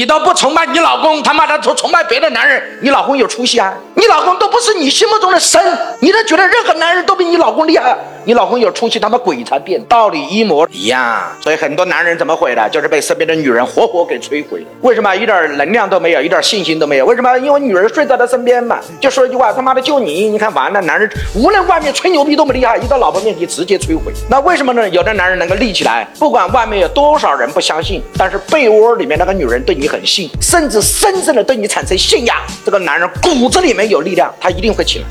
你都不崇拜你老公，他妈的崇崇拜别的男人，你老公有出息啊？你老公都不是你心目中的神，你都觉得任何男人都比你老公厉害，你老公有出息，他妈鬼才变，道理一模一样。所以很多男人怎么毁的，就是被身边的女人活活给摧毁了。为什么一点能量都没有，一点信心都没有？为什么？因为女人睡在他身边嘛，就说一句话，他妈的就你，你看完了，男人无论外面吹牛逼多么厉害，一到老婆面前直接摧毁。那为什么呢？有的男人能够立起来，不管外面有多少人不相信，但是被窝里面那个女人对你很信，甚至深深的对你产生信仰，这个男人骨子里面有力量，他一定会起来。